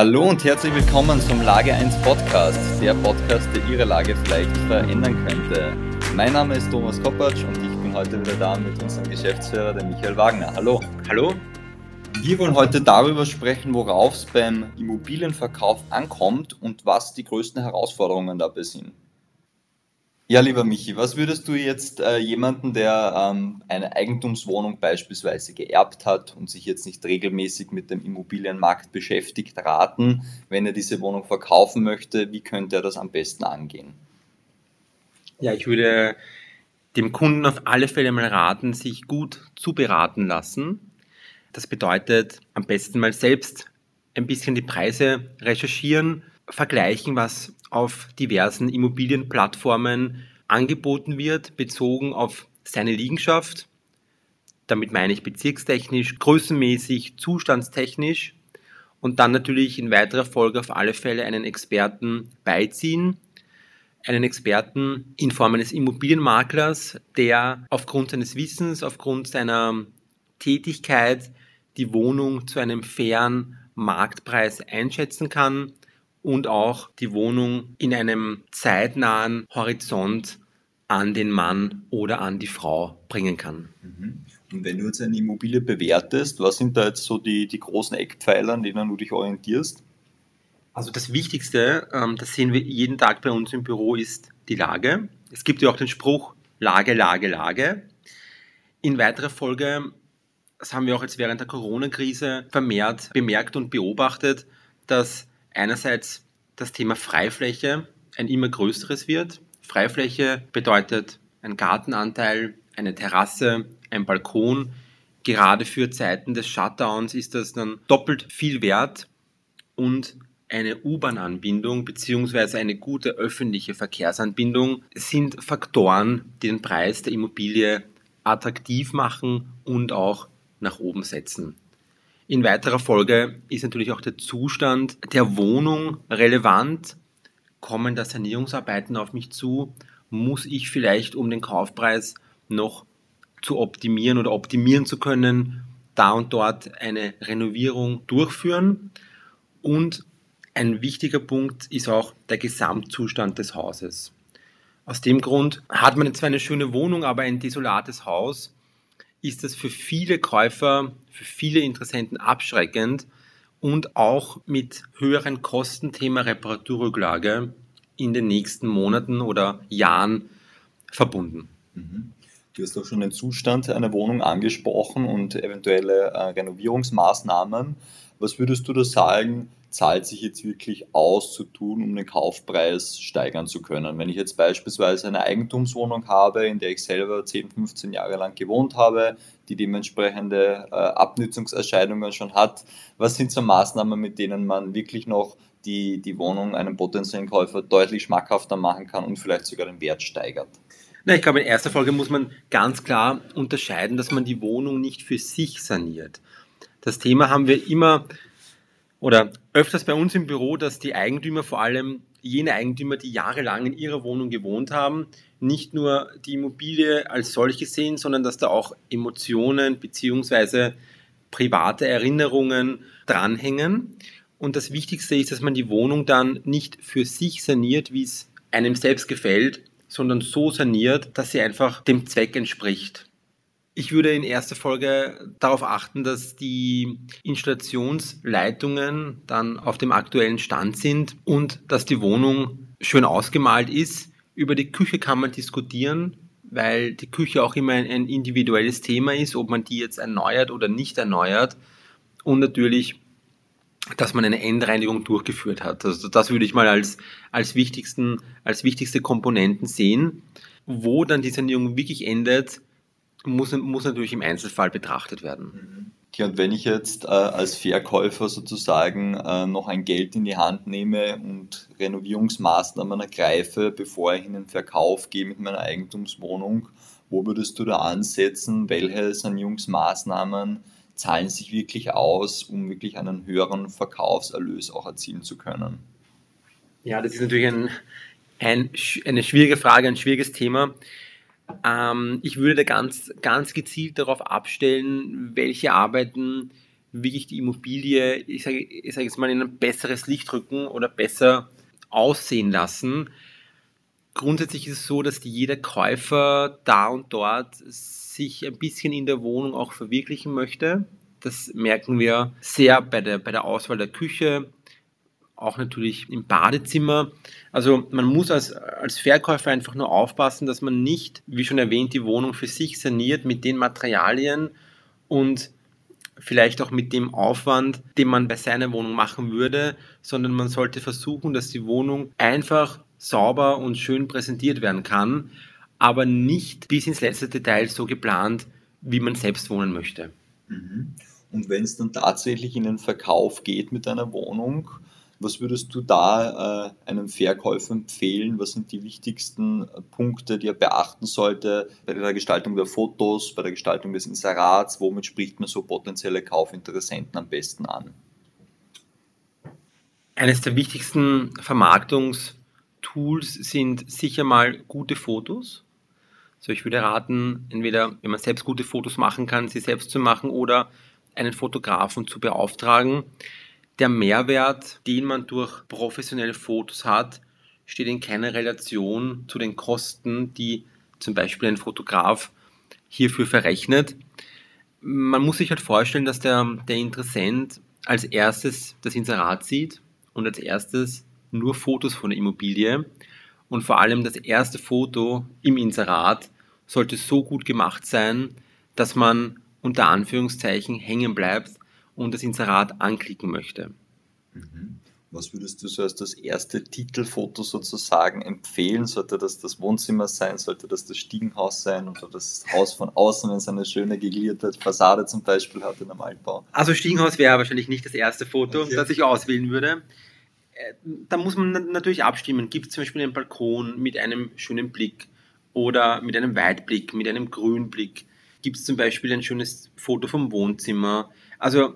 Hallo und herzlich willkommen zum Lage 1 Podcast, der Podcast, der Ihre Lage vielleicht verändern könnte. Mein Name ist Thomas Koppatsch und ich bin heute wieder da mit unserem Geschäftsführer, der Michael Wagner. Hallo. Hallo. Wir wollen heute darüber sprechen, worauf es beim Immobilienverkauf ankommt und was die größten Herausforderungen dabei sind. Ja, lieber Michi, was würdest du jetzt äh, jemanden, der ähm, eine Eigentumswohnung beispielsweise geerbt hat und sich jetzt nicht regelmäßig mit dem Immobilienmarkt beschäftigt, raten, wenn er diese Wohnung verkaufen möchte? Wie könnte er das am besten angehen? Ja, ich würde dem Kunden auf alle Fälle mal raten, sich gut zu beraten lassen. Das bedeutet am besten mal selbst ein bisschen die Preise recherchieren, vergleichen, was auf diversen Immobilienplattformen angeboten wird, bezogen auf seine Liegenschaft. Damit meine ich bezirkstechnisch, größenmäßig, zustandstechnisch und dann natürlich in weiterer Folge auf alle Fälle einen Experten beiziehen. Einen Experten in Form eines Immobilienmaklers, der aufgrund seines Wissens, aufgrund seiner Tätigkeit die Wohnung zu einem fairen Marktpreis einschätzen kann und auch die Wohnung in einem zeitnahen Horizont an den Mann oder an die Frau bringen kann. Mhm. Und wenn du jetzt eine Immobilie bewertest, was sind da jetzt so die, die großen Eckpfeiler, an denen du dich orientierst? Also das Wichtigste, ähm, das sehen wir jeden Tag bei uns im Büro, ist die Lage. Es gibt ja auch den Spruch Lage, Lage, Lage. In weiterer Folge, das haben wir auch jetzt während der Corona-Krise vermehrt bemerkt und beobachtet, dass einerseits das Thema Freifläche ein immer größeres wird. Freifläche bedeutet ein Gartenanteil, eine Terrasse, ein Balkon. Gerade für Zeiten des Shutdowns ist das dann doppelt viel wert und eine U-Bahn-Anbindung bzw. eine gute öffentliche Verkehrsanbindung sind Faktoren, die den Preis der Immobilie attraktiv machen und auch nach oben setzen. In weiterer Folge ist natürlich auch der Zustand der Wohnung relevant. Kommen da Sanierungsarbeiten auf mich zu? Muss ich vielleicht, um den Kaufpreis noch zu optimieren oder optimieren zu können, da und dort eine Renovierung durchführen? Und ein wichtiger Punkt ist auch der Gesamtzustand des Hauses. Aus dem Grund hat man zwar eine schöne Wohnung, aber ein desolates Haus ist das für viele Käufer, für viele Interessenten abschreckend und auch mit höheren Kosten Thema Reparaturrücklage in den nächsten Monaten oder Jahren verbunden. Mhm. Du hast auch schon den Zustand einer Wohnung angesprochen und eventuelle äh, Renovierungsmaßnahmen. Was würdest du da sagen, zahlt sich jetzt wirklich aus zu tun, um den Kaufpreis steigern zu können? Wenn ich jetzt beispielsweise eine Eigentumswohnung habe, in der ich selber 10, 15 Jahre lang gewohnt habe, die dementsprechende äh, Abnützungserscheinungen schon hat, was sind so Maßnahmen, mit denen man wirklich noch die, die Wohnung einem potenziellen Käufer deutlich schmackhafter machen kann und vielleicht sogar den Wert steigert? Na, ich glaube, in erster Folge muss man ganz klar unterscheiden, dass man die Wohnung nicht für sich saniert. Das Thema haben wir immer oder öfters bei uns im Büro, dass die Eigentümer, vor allem jene Eigentümer, die jahrelang in ihrer Wohnung gewohnt haben, nicht nur die Immobilie als solche sehen, sondern dass da auch Emotionen bzw. private Erinnerungen dranhängen. Und das Wichtigste ist, dass man die Wohnung dann nicht für sich saniert, wie es einem selbst gefällt, sondern so saniert, dass sie einfach dem Zweck entspricht. Ich würde in erster Folge darauf achten, dass die Installationsleitungen dann auf dem aktuellen Stand sind und dass die Wohnung schön ausgemalt ist. Über die Küche kann man diskutieren, weil die Küche auch immer ein individuelles Thema ist, ob man die jetzt erneuert oder nicht erneuert. Und natürlich, dass man eine Endreinigung durchgeführt hat. Also das würde ich mal als, als, wichtigsten, als wichtigste Komponenten sehen. Wo dann die Sanierung wirklich endet, muss, muss natürlich im Einzelfall betrachtet werden. Okay, und wenn ich jetzt äh, als Verkäufer sozusagen äh, noch ein Geld in die Hand nehme und Renovierungsmaßnahmen ergreife, bevor ich in den Verkauf gehe mit meiner Eigentumswohnung, wo würdest du da ansetzen? Welche Sanierungsmaßnahmen zahlen sich wirklich aus, um wirklich einen höheren Verkaufserlös auch erzielen zu können? Ja, das ist natürlich ein, ein, eine schwierige Frage, ein schwieriges Thema. Ähm, ich würde da ganz, ganz gezielt darauf abstellen, welche Arbeiten wirklich die Immobilie, ich sage, ich sage jetzt mal, in ein besseres Licht rücken oder besser aussehen lassen. Grundsätzlich ist es so, dass jeder Käufer da und dort sich ein bisschen in der Wohnung auch verwirklichen möchte. Das merken wir sehr bei der, bei der Auswahl der Küche, auch natürlich im Badezimmer. Also man muss als, als Verkäufer einfach nur aufpassen, dass man nicht, wie schon erwähnt, die Wohnung für sich saniert mit den Materialien und vielleicht auch mit dem Aufwand, den man bei seiner Wohnung machen würde, sondern man sollte versuchen, dass die Wohnung einfach sauber und schön präsentiert werden kann, aber nicht bis ins letzte Detail so geplant, wie man selbst wohnen möchte. Mhm. Und wenn es dann tatsächlich in den Verkauf geht mit einer Wohnung, was würdest du da äh, einem Verkäufer empfehlen? Was sind die wichtigsten äh, Punkte, die er beachten sollte bei der Gestaltung der Fotos, bei der Gestaltung des Inserats? Womit spricht man so potenzielle Kaufinteressenten am besten an? Eines der wichtigsten Vermarktungstools sind sicher mal gute Fotos. Also ich würde raten, entweder wenn man selbst gute Fotos machen kann, sie selbst zu machen oder einen Fotografen zu beauftragen der Mehrwert, den man durch professionelle Fotos hat, steht in keiner Relation zu den Kosten, die zum Beispiel ein Fotograf hierfür verrechnet. Man muss sich halt vorstellen, dass der, der Interessent als erstes das Inserat sieht und als erstes nur Fotos von der Immobilie. Und vor allem das erste Foto im Inserat sollte so gut gemacht sein, dass man unter Anführungszeichen hängen bleibt und das Inserat anklicken möchte. Mhm. Was würdest du so als das erste Titelfoto sozusagen empfehlen? Sollte das das Wohnzimmer sein? Sollte das das Stiegenhaus sein? Oder das Haus von außen, wenn es eine schöne geglierte Fassade zum Beispiel hat in einem Altbau? Also Stiegenhaus wäre wahrscheinlich nicht das erste Foto, okay. das ich auswählen würde. Äh, da muss man natürlich abstimmen. Gibt es zum Beispiel einen Balkon mit einem schönen Blick oder mit einem Weitblick, mit einem Grünblick? Gibt es zum Beispiel ein schönes Foto vom Wohnzimmer? Also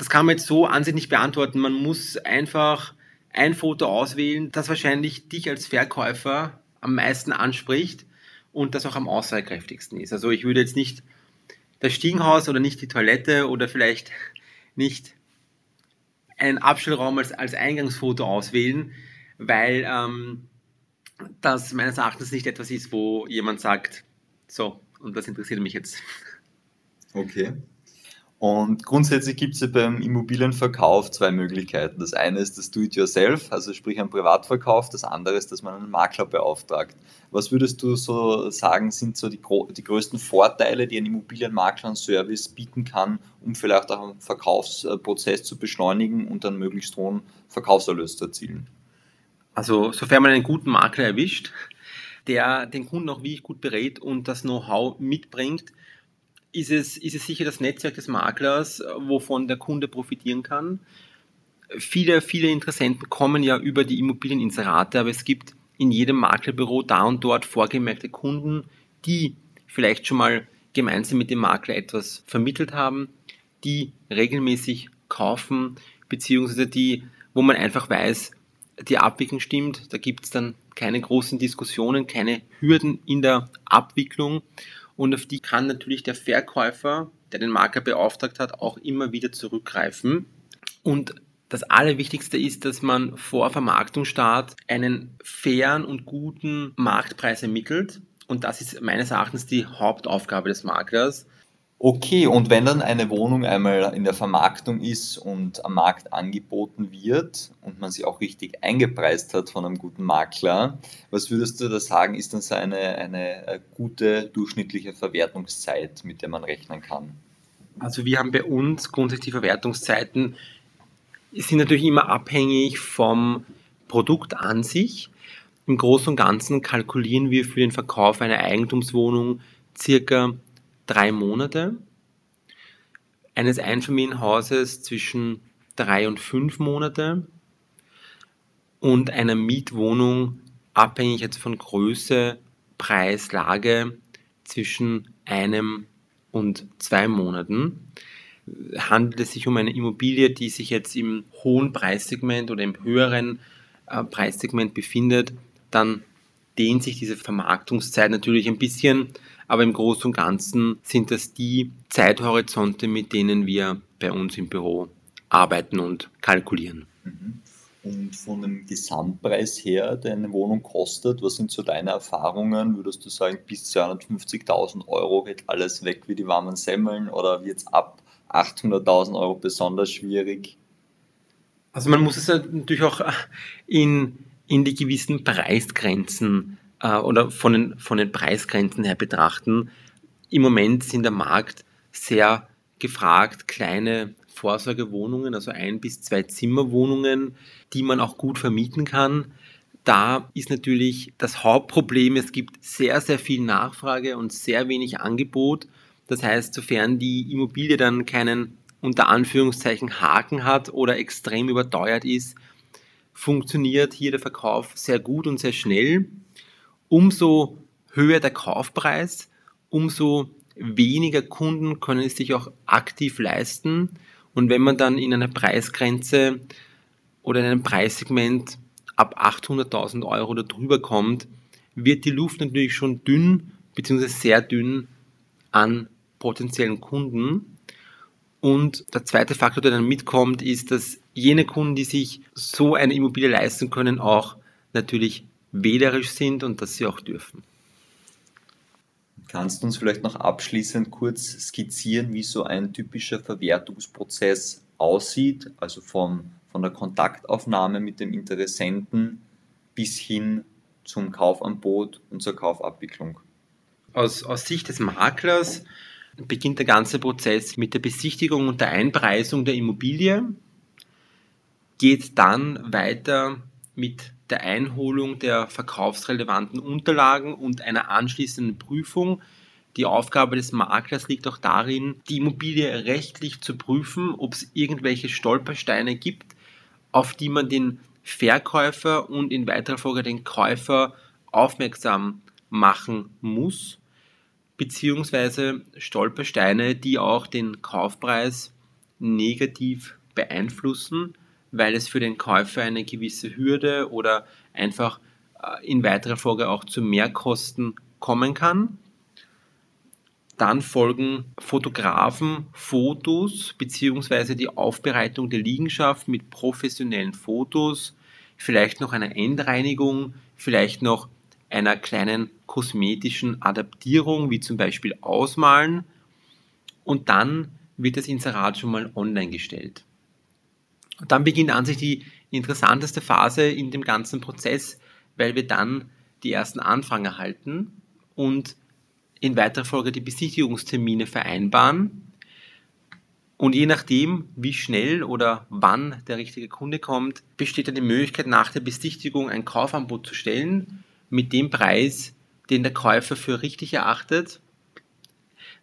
das kann man jetzt so an sich nicht beantworten. Man muss einfach ein Foto auswählen, das wahrscheinlich dich als Verkäufer am meisten anspricht und das auch am aussagekräftigsten ist. Also ich würde jetzt nicht das Stiegenhaus oder nicht die Toilette oder vielleicht nicht einen Abstellraum als, als Eingangsfoto auswählen, weil ähm, das meines Erachtens nicht etwas ist, wo jemand sagt, so, und das interessiert mich jetzt. Okay. Und grundsätzlich gibt es ja beim Immobilienverkauf zwei Möglichkeiten. Das eine ist das Do-it-yourself, also sprich ein Privatverkauf. Das andere ist, dass man einen Makler beauftragt. Was würdest du so sagen, sind so die, die größten Vorteile, die ein Immobilienmakler und Service bieten kann, um vielleicht auch einen Verkaufsprozess zu beschleunigen und einen möglichst hohen Verkaufserlös zu erzielen? Also, sofern man einen guten Makler erwischt, der den Kunden auch wirklich gut berät und das Know-how mitbringt, ist es, ist es sicher das Netzwerk des Maklers, wovon der Kunde profitieren kann. Viele, viele Interessenten kommen ja über die Immobilieninserate, aber es gibt in jedem Maklerbüro da und dort vorgemerkte Kunden, die vielleicht schon mal gemeinsam mit dem Makler etwas vermittelt haben, die regelmäßig kaufen, beziehungsweise die, wo man einfach weiß, die Abwicklung stimmt, da gibt es dann keine großen Diskussionen, keine Hürden in der Abwicklung und auf die kann natürlich der Verkäufer, der den Makler beauftragt hat, auch immer wieder zurückgreifen. Und das Allerwichtigste ist, dass man vor Vermarktungsstart einen fairen und guten Marktpreis ermittelt. Und das ist meines Erachtens die Hauptaufgabe des Maklers. Okay, und wenn dann eine Wohnung einmal in der Vermarktung ist und am Markt angeboten wird und man sie auch richtig eingepreist hat von einem guten Makler, was würdest du da sagen, ist dann so eine, eine äh, gute durchschnittliche Verwertungszeit, mit der man rechnen kann? Also wir haben bei uns grundsätzlich die Verwertungszeiten, sind natürlich immer abhängig vom Produkt an sich. Im Großen und Ganzen kalkulieren wir für den Verkauf einer Eigentumswohnung circa drei Monate, eines Einfamilienhauses zwischen drei und fünf Monate und einer Mietwohnung abhängig jetzt von Größe, Preis, Lage zwischen einem und zwei Monaten. Handelt es sich um eine Immobilie, die sich jetzt im hohen Preissegment oder im höheren äh, Preissegment befindet, dann dehnt sich diese Vermarktungszeit natürlich ein bisschen aber im Großen und Ganzen sind das die Zeithorizonte, mit denen wir bei uns im Büro arbeiten und kalkulieren. Mhm. Und von dem Gesamtpreis her, der eine Wohnung kostet, was sind so deine Erfahrungen? Würdest du sagen, bis 250.000 Euro geht alles weg wie die warmen Semmeln oder wird es ab 800.000 Euro besonders schwierig? Also man muss es natürlich auch in, in die gewissen Preisgrenzen äh, oder von den, von den Preisgrenzen her betrachten. Im Moment sind der Markt sehr gefragt, kleine Vorsorgewohnungen, also ein bis zwei Zimmerwohnungen, die man auch gut vermieten kann. Da ist natürlich das Hauptproblem, es gibt sehr, sehr viel Nachfrage und sehr wenig Angebot. Das heißt, sofern die Immobilie dann keinen unter Anführungszeichen Haken hat oder extrem überteuert ist, funktioniert hier der Verkauf sehr gut und sehr schnell. Umso höher der Kaufpreis, umso weniger Kunden können es sich auch aktiv leisten. Und wenn man dann in einer Preisgrenze oder in einem Preissegment ab 800.000 Euro oder drüber kommt, wird die Luft natürlich schon dünn bzw. sehr dünn an potenziellen Kunden. Und der zweite Faktor, der dann mitkommt, ist, dass jene Kunden, die sich so eine Immobilie leisten können, auch natürlich wählerisch sind und dass sie auch dürfen. Kannst du uns vielleicht noch abschließend kurz skizzieren, wie so ein typischer Verwertungsprozess aussieht, also vom, von der Kontaktaufnahme mit dem Interessenten bis hin zum Kaufangebot und zur Kaufabwicklung? Aus, aus Sicht des Maklers beginnt der ganze Prozess mit der Besichtigung und der Einpreisung der Immobilie, geht dann weiter mit der Einholung der verkaufsrelevanten Unterlagen und einer anschließenden Prüfung. Die Aufgabe des Maklers liegt auch darin, die Immobilie rechtlich zu prüfen, ob es irgendwelche Stolpersteine gibt, auf die man den Verkäufer und in weiterer Folge den Käufer aufmerksam machen muss beziehungsweise Stolpersteine, die auch den Kaufpreis negativ beeinflussen, weil es für den Käufer eine gewisse Hürde oder einfach äh, in weiterer Folge auch zu Mehrkosten kommen kann. Dann folgen Fotografen, Fotos beziehungsweise die Aufbereitung der Liegenschaft mit professionellen Fotos, vielleicht noch eine Endreinigung, vielleicht noch einer kleinen kosmetischen Adaptierung, wie zum Beispiel Ausmalen. Und dann wird das Inserat schon mal online gestellt. Und dann beginnt an sich die interessanteste Phase in dem ganzen Prozess, weil wir dann die ersten Anfragen erhalten und in weiterer Folge die Besichtigungstermine vereinbaren. Und je nachdem, wie schnell oder wann der richtige Kunde kommt, besteht dann die Möglichkeit, nach der Besichtigung ein Kaufangebot zu stellen mit dem Preis, den der Käufer für richtig erachtet.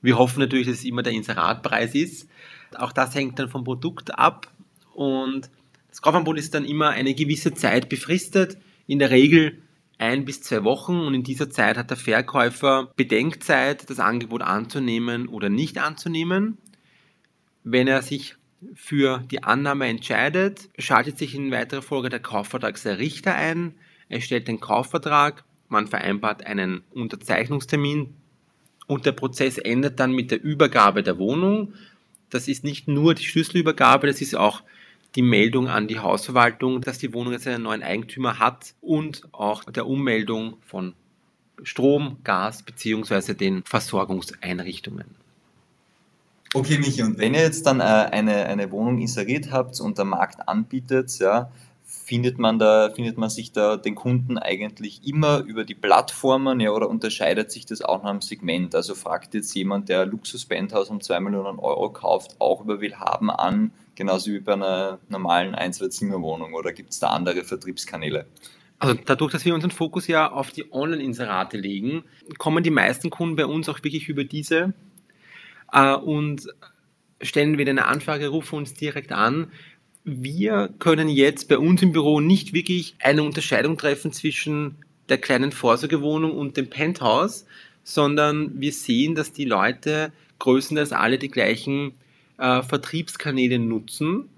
Wir hoffen natürlich, dass es immer der Inseratpreis ist. Auch das hängt dann vom Produkt ab und das Kaufangebot ist dann immer eine gewisse Zeit befristet, in der Regel ein bis zwei Wochen und in dieser Zeit hat der Verkäufer Bedenkzeit, das Angebot anzunehmen oder nicht anzunehmen. Wenn er sich für die Annahme entscheidet, schaltet sich in weiterer Folge der Kaufvertragsrichter ein, er stellt den Kaufvertrag, man vereinbart einen Unterzeichnungstermin und der Prozess endet dann mit der Übergabe der Wohnung. Das ist nicht nur die Schlüsselübergabe, das ist auch die Meldung an die Hausverwaltung, dass die Wohnung jetzt einen neuen Eigentümer hat und auch der Ummeldung von Strom, Gas bzw. den Versorgungseinrichtungen. Okay, Michi, und wenn ihr jetzt dann äh, eine, eine Wohnung inseriert habt und der Markt anbietet, ja, findet man da, findet man sich da den Kunden eigentlich immer über die Plattformen, ja, oder unterscheidet sich das auch nach einem Segment? Also fragt jetzt jemand, der Luxus-Bandhaus um 2 Millionen Euro kauft, auch über Willhaben an, genauso wie bei einer normalen Ein-Zwei-Zimmer-Wohnung, oder gibt es da andere Vertriebskanäle? Also dadurch, dass wir unseren Fokus ja auf die Online-Inserate legen, kommen die meisten Kunden bei uns auch wirklich über diese äh, und stellen wieder eine Anfrage, rufen uns direkt an wir können jetzt bei uns im Büro nicht wirklich eine Unterscheidung treffen zwischen der kleinen Vorsorgewohnung und dem Penthouse, sondern wir sehen, dass die Leute größtenteils alle die gleichen äh, Vertriebskanäle nutzen.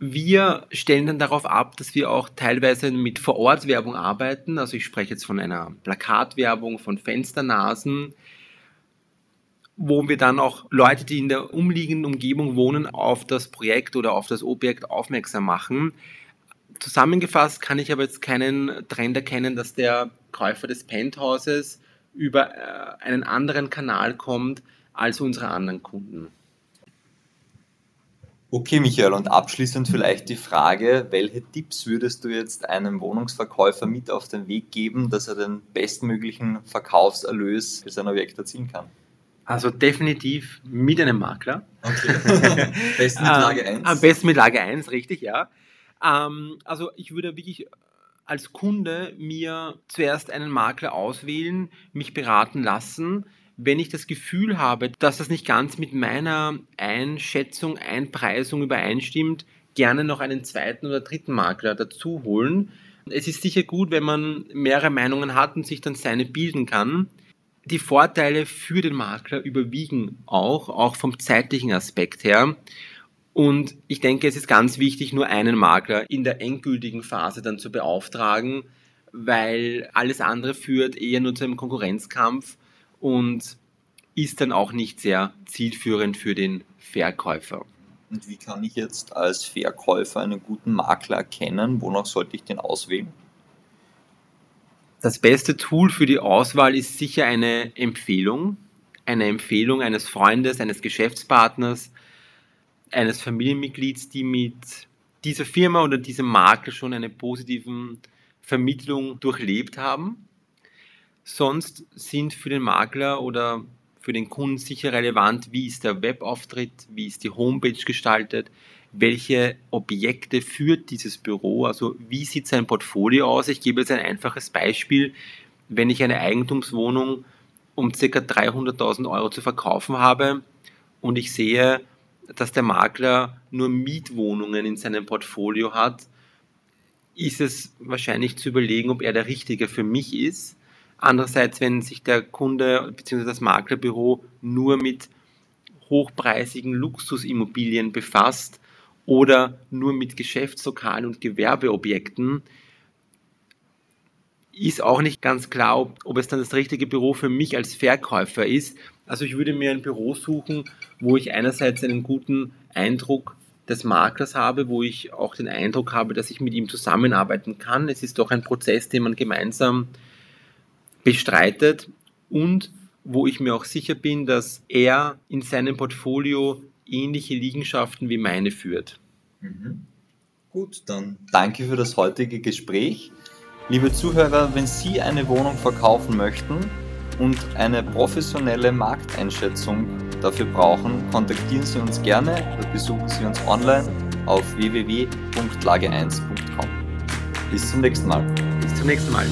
Wir stellen dann darauf ab, dass wir auch teilweise mit Vorortwerbung arbeiten. Also ich spreche jetzt von einer Plakatwerbung, von Fensternasen. wo wir dann auch Leute, die in der umliegenden Umgebung wohnen, auf das Projekt oder auf das Objekt aufmerksam machen. Zusammengefasst kann ich aber jetzt keinen Trend erkennen, dass der Käufer des Penthauses über äh, einen anderen Kanal kommt als unsere anderen Kunden. Okay, Michael, und abschließend vielleicht die Frage, welche Tipps würdest du jetzt einem Wohnungsverkäufer mit auf den Weg geben, dass er den bestmöglichen Verkaufserlös für sein Objekt erzielen kann? Also definitiv mit einem Makler. Okay. besten mit Lage 1. Am besten mit Lage 1, richtig, ja. Ähm, also ich würde wirklich als Kunde mir zuerst einen Makler auswählen, mich beraten lassen, wenn ich das Gefühl habe, dass das nicht ganz mit meiner Einschätzung, Einpreisung übereinstimmt, gerne noch einen zweiten oder dritten Makler dazu holen. Es ist sicher gut, wenn man mehrere Meinungen hat und sich dann seine bilden kann. Die Vorteile für den Makler überwiegen auch, auch vom zeitlichen Aspekt her. Und ich denke, es ist ganz wichtig, nur einen Makler in der endgültigen Phase dann zu beauftragen, weil alles andere führt eher nur zu einem Konkurrenzkampf und ist dann auch nicht sehr zielführend für den Verkäufer. Und wie kann ich jetzt als Verkäufer einen guten Makler erkennen? Wonach sollte ich den auswählen? Das beste Tool für die Auswahl ist sicher eine Empfehlung. Eine Empfehlung eines Freundes, eines Geschäftspartners, eines Familienmitglieds, die mit dieser Firma oder diesem Makler schon eine positive Vermittlung durchlebt haben. Sonst sind für den Makler oder für den Kunden sicher relevant, wie ist der Webauftritt, wie ist die Homepage gestaltet, welche Objekte führt dieses Büro, also wie sieht sein Portfolio aus. Ich gebe jetzt ein einfaches Beispiel. Wenn ich eine Eigentumswohnung um ca. 300.000 Euro zu verkaufen habe und ich sehe, dass der Makler nur Mietwohnungen in seinem Portfolio hat, ist es wahrscheinlich zu überlegen, ob er der Richtige für mich ist. Andererseits, wenn sich der Kunde bzw. das Maklerbüro nur mit hochpreisigen Luxusimmobilien befasst oder nur mit Geschäftslokalen und Gewerbeobjekten, ist auch nicht ganz klar, ob, ob, es dann das richtige Büro für mich als Verkäufer ist. Also ich würde mir ein Büro suchen, wo ich einerseits einen guten Eindruck des Maklers habe, wo ich auch den Eindruck habe, dass ich mit ihm zusammenarbeiten kann. Es ist doch ein Prozess, den man gemeinsam bestreitet und wo ich mir auch sicher bin, dass er in seinem Portfolio ähnliche Liegenschaften wie meine führt. Mhm. Gut, dann danke für das heutige Gespräch. Liebe Zuhörer, wenn Sie eine Wohnung verkaufen möchten und eine professionelle Markteinschätzung dafür brauchen, kontaktieren Sie uns gerne oder besuchen Sie uns online auf www.lage1.com. Bis zum nächsten Mal. Bis zum nächsten Mal.